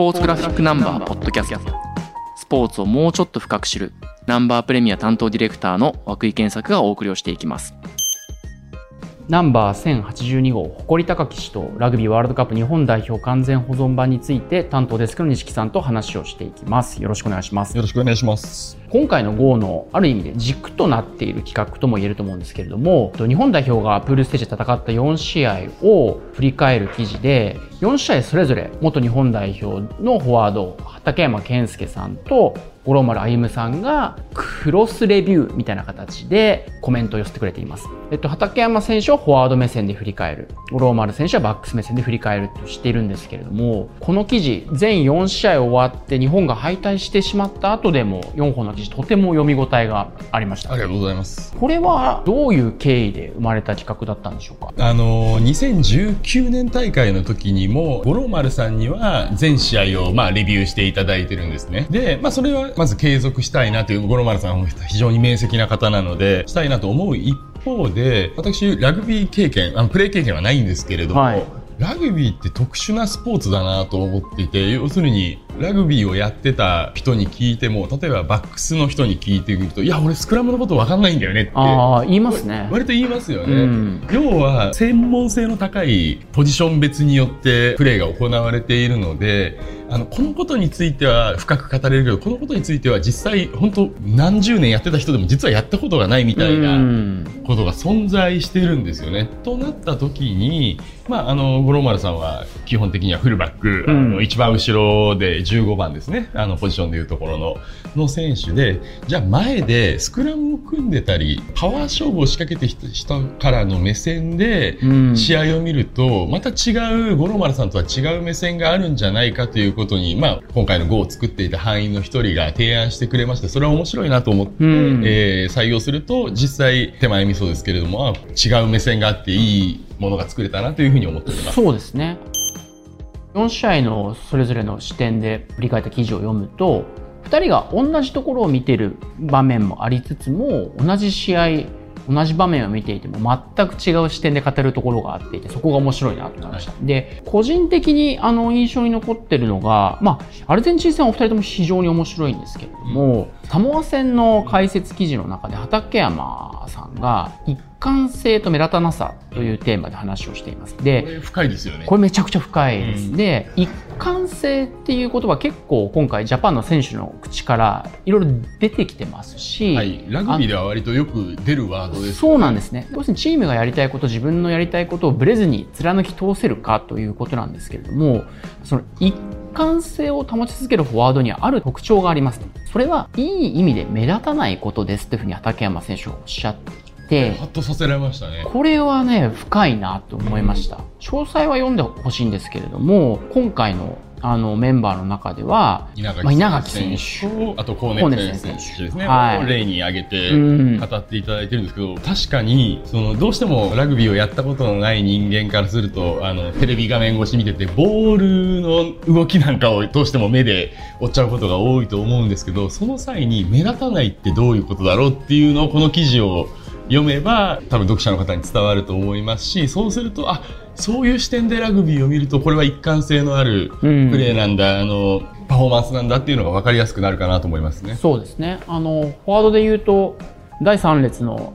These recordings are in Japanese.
ポーツグラフィックナンバーポッドキャスト。スポーツをもうちょっと深く知るナンバープレミア担当ディレクターの涌井健作がお送りをしていきます。ナンバー1082号誇り高き氏とラグビーワールドカップ日本代表完全保存版について担当デスクの西さんと話をしていきます。よろしくお願いします。よろしくお願いします。今回の GO のある意味で軸となっている企画とも言えると思うんですけれども日本代表がプールステージで戦った4試合を振り返る記事で4試合それぞれ元日本代表のフォワード畠山健介さんと五郎丸歩さんがクロスレビューみたいな形でコメントを寄せてくれています。えっと、畠山選手はフォワード目線で振り返る。五郎丸選手はバックス目線で振り返るとしているんですけれども、この記事、全4試合終わって日本が敗退してしまった後でも4本の記事とても読み応えがありました。ありがとうございます。これはどういう経緯で生まれた企画だったんでしょうか？あの、2019年大会の時にも、五郎丸さんには全試合をまあレビューしていただいてるんですね。で、まあそれはまず継続したいなという、五郎丸さんは非常に面積な方なので、したいなと思う一方で、私、ラグビー経験、あのプレー経験はないんですけれども、はいラグビーって特殊なスポーツだなと思っていて、要するに、ラグビーをやってた人に聞いても、例えばバックスの人に聞いてみると、いや、俺スクラムのことわかんないんだよねって。ああ、言いますね。割と言いますよね。うん、要は、専門性の高いポジション別によってプレーが行われているので、あの、このことについては深く語れるけど、このことについては実際、本当何十年やってた人でも実はやったことがないみたいなことが存在してるんですよね。となった時に、まあ、あの、五郎丸さんは基本的にはフルバック、うん、あの一番後ろで15番ですね、あの、ポジションでいうところの、の選手で、じゃあ前でスクラムを組んでたり、パワー勝負を仕掛けて人からの目線で試合を見ると、また違う、五郎丸さんとは違う目線があるんじゃないかということに、まあ、今回の GO を作っていた範囲の一人が提案してくれまして、それは面白いなと思って、うん、えー、採用すると、実際手前味噌ですけれども、違う目線があっていいものが作れたなというふうに思っております。そうですね。4試合のそれぞれの視点で振り返った記事を読むと、2人が同じところを見てる場面もありつつも、同じ試合、同じ場面を見ていても全く違う視点で語るところがあっていてそこが面白いなと思いました、はい、で個人的にあの印象に残ってるのが、まあ、アルゼンチン戦はお二人とも非常に面白いんですけれども、うん、サモア戦の解説記事の中で畠山さんが1感性と目立たなさというテーマで話をしています。で、これ深いですよね。これめちゃくちゃ深いです。うん、で、一貫性っていう言葉結構今回ジャパンの選手の口からいろいろ出てきてますし、はい、ラグビーでは割とよく出るワードです、ね、そうなんですね。要するにチームがやりたいこと、自分のやりたいことをブレずに貫き通せるかということなんですけれども、その一貫性を保ち続けるフォワードにある特徴があります、それはいい意味で目立たないことですというふうに畠山選手はおっしゃってて、ハッとさせられましたね。これはね、深いなと思いました。詳細は読んでほしいんですけれども、今回のあのメンバーの中では稲垣,、まあ、稲垣選手。とあとコーネ選手ですね、はい、例に挙げて語っていただいてるんですけど、うん、確かにそのどうしてもラグビーをやったことのない人間からするとあのテレビ画面越し見ててボールの動きなんかをどうしても目で追っちゃうことが多いと思うんですけどその際に目立たないってどういうことだろうっていうのをこの記事を読めば多分読者の方に伝わると思いますしそうするとあそういう視点でラグビーを見るとこれは一貫性のあるプレーなんだ、うん、あのパフォーマンスなんだっていうのが分かりやすくなるかなと思いますね。そうですねあのフォワードで言うと第3列の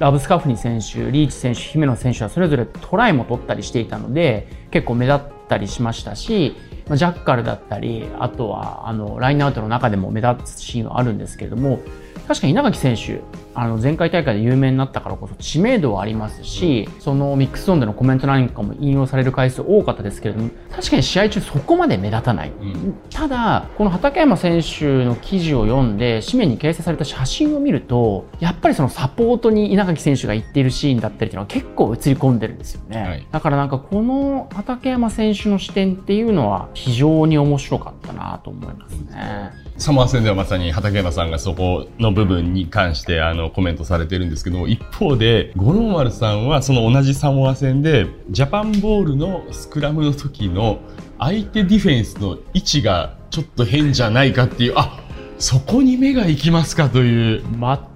ラブスカフニ選手リーチ選手姫野選手はそれぞれトライも取ったりしていたので結構目立ったりしましたしジャッカルだったりあとはあのラインアウトの中でも目立つシーンはあるんですけれども確かに稲垣選手あの前回大会で有名になったからこそ知名度はありますし、そのミックスゾーンでのコメントなんかも引用される回数多かったですけれども、確かに試合中そこまで目立たない。うん、ただ、この畠山選手の記事を読んで、紙面に掲載された写真を見ると、やっぱりそのサポートに稲垣選手が行っているシーンだったりっていうのは結構映り込んでるんですよね。はい、だからなんかこの畠山選手の視点っていうのは非常に面白かったなと思いますね。サモア戦ではまさに畠山さんがそこの部分に関してあのコメントされてるんですけど一方で五郎丸さんはその同じサモア戦でジャパンボールのスクラムの時の相手ディフェンスの位置がちょっと変じゃないかっていうあそこに目が行きますかという。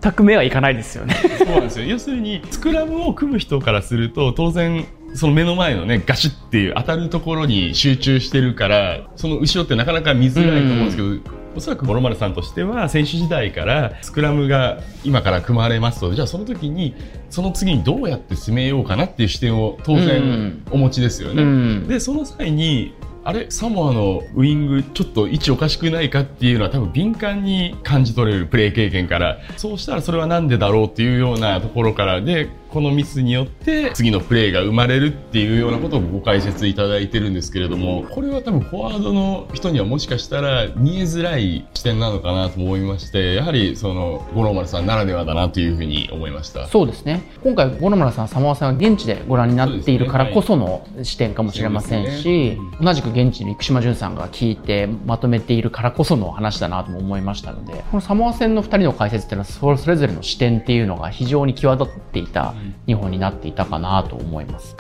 全く目はいかないですよね。そうなんですよ。要するにスクラムを組む人からすると当然その目の前のね、ガシッっていう当たるところに集中してるから、その後ろってなかなか見づらいと思うんですけど、うんおそらく五郎丸さんとしては選手時代からスクラムが今から組まれますとじゃあその時にその次にどうやって進めようかなっていう視点を当然お持ちですよね。うん、でその際にあれサモアのウイングちょっと位置おかしくないかっていうのは多分敏感に感じ取れるプレー経験からそうしたらそれは何でだろうっていうようなところからでこのミスによって次のプレーが生まれるっていうようなことをご解説いただいてるんですけれどもこれは多分フォワードの人にはもしかしたら見えづらい視点なのかなと思いましてやはりその五郎丸さんならではだなというふうに思いました。そうですね。今回五郎丸さんサモアさんが現地でご覧になっているからこその視点かもしれませんし、ねうん、同じく現地に生島淳さんが聞いてまとめているからこその話だなとも思いましたのでこのサモア戦の2人の解説っていうのはそれぞれの視点っていうのが非常に際立っていた日本になっていたかなと思います。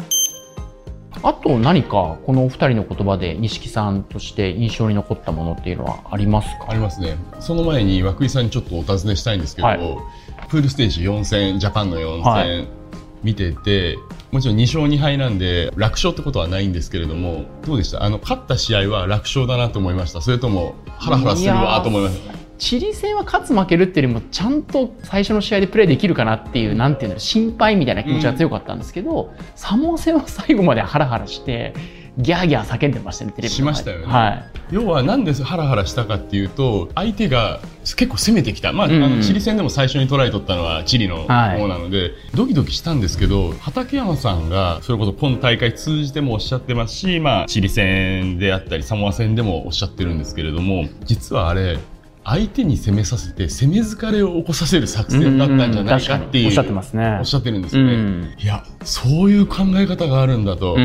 あと何かこのお二人の言葉で錦さんとして印象に残ったものっていうのはありますか？ありますね。その前に涌井さんにちょっとお尋ねしたいんですけど、はい、プールステージ4戦、ジャパンの4戦見てて、はい、もちろん2勝2敗なんで楽勝ってことはないんですけれども、どうでした？あの、勝った試合は楽勝だなと思いましたそれともハラハラするわと思いました？チリ戦は勝つ負けるっていうよりもちゃんと最初の試合でプレーできるかなっていうなんていうの心配みたいな気持ちが強かったんですけど、うん、サモア戦は最後までハラハラしてギャーギャー叫んでましたねテレビしましたよね、はい、要はなんでハラハラしたかっていうと相手が結構攻めてきた、まあ、うん、あのチリ戦でも最初にトライ取ったのはチリの方なので、はい、ドキドキしたんですけど畠山さんがそれこそ今大会通じてもおっしゃってますし、まあ、チリ戦であったりサモア戦でもおっしゃってるんですけれども実はあれ相手に攻めさせて攻め疲れを起こさせる作戦だったんじゃないかっていうおっしゃってますね。おっしゃってるんですよね、いやそういう考え方があるんだと、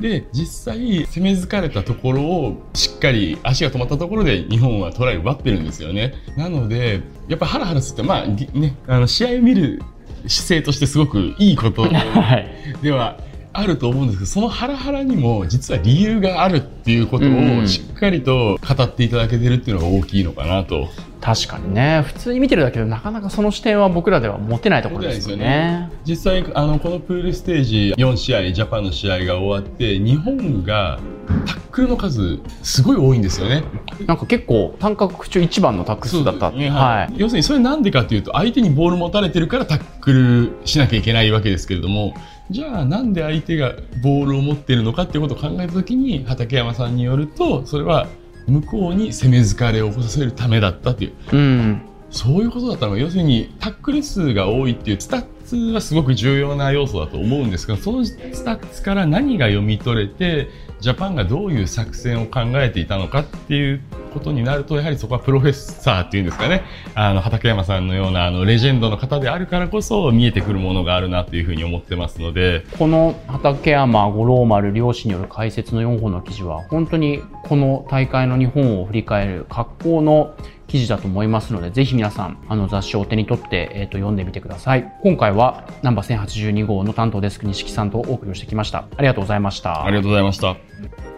で実際攻め疲れたところをしっかり足が止まったところで日本はトライを奪ってるんですよね。なのでやっぱハラハラするってまあねあの試合を見る姿勢としてすごくいいこと ではあると思うんですけどそのハラハラにも実は理由があるっていうことをしっかりと語っていただけてるっていうのが大きいのかなと。確かにね普通に見てるだけでなかなかその視点は僕らでは持てないところですよね、ね、実際あのこのプールステージ4試合ジャパンの試合が終わって日本がタックルの数すごい多いんですよねなんか結構単価中一番のタック数だった、ね、はい、要するにそれなんでかというと相手にボール持たれてるからタックルしなきゃいけないわけですけれどもじゃあなんで相手がボールを持っているのかっていうことを考えた時に畠山さんによるとそれは向こうに攻め疲れを起こさせるためだったという、うん、そういうことだったの要するにタックル数が多いっていうスタッツはすごく重要な要素だと思うんですがそのスタッツから何が読み取れてジャパンがどういう作戦を考えていたのかっていうことになるとやはりそこはプロフェッサーっていうんですかねあの畠山さんのようなあのレジェンドの方であるからこそ見えてくるものがあるなというふうに思ってますのでこの畠山五郎丸両氏による解説の4本の記事は本当にこの大会の日本を振り返る格好の記事だと思いますので、ぜひ皆さん、あの雑誌をお手に取って、えっ、ー、と、読んでみてください。今回は、ナンバー1082号の担当デスク、西木さんとお送りをしてきました。ありがとうございました。ありがとうございました。